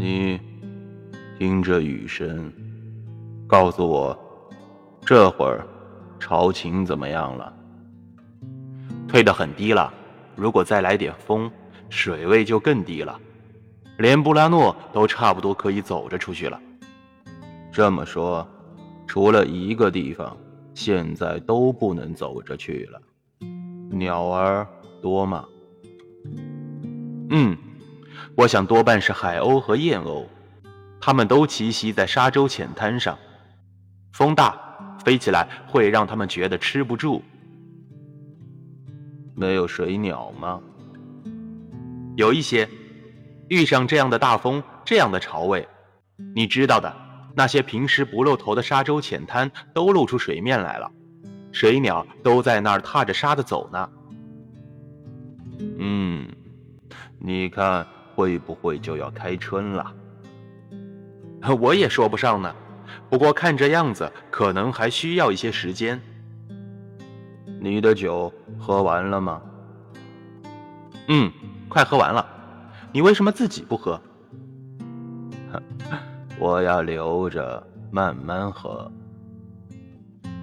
你听着雨声，告诉我，这会儿潮情怎么样了？退得很低了。如果再来点风，水位就更低了，连布拉诺都差不多可以走着出去了。这么说，除了一个地方，现在都不能走着去了。鸟儿多吗？嗯，我想多半是海鸥和燕鸥，它们都栖息在沙洲浅滩上。风大，飞起来会让它们觉得吃不住。没有水鸟吗？有一些，遇上这样的大风，这样的潮位，你知道的，那些平时不露头的沙洲浅滩都露出水面来了，水鸟都在那儿踏着沙子走呢。嗯，你看会不会就要开春了？我也说不上呢，不过看这样子，可能还需要一些时间。你的酒喝完了吗？嗯，快喝完了。你为什么自己不喝？我要留着慢慢喝。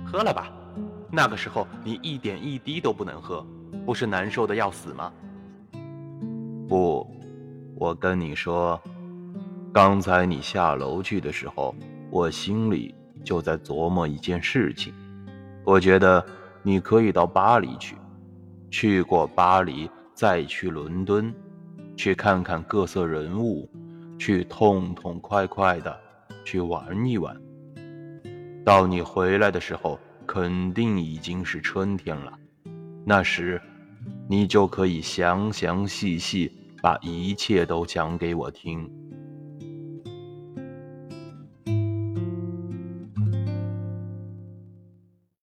喝了吧，那个时候你一点一滴都不能喝，不是难受的要死吗？不，我跟你说，刚才你下楼去的时候，我心里就在琢磨一件事情，我觉得。你可以到巴黎去，去过巴黎再去伦敦，去看看各色人物，去痛痛快快的去玩一玩。到你回来的时候，肯定已经是春天了。那时，你就可以详详细细把一切都讲给我听。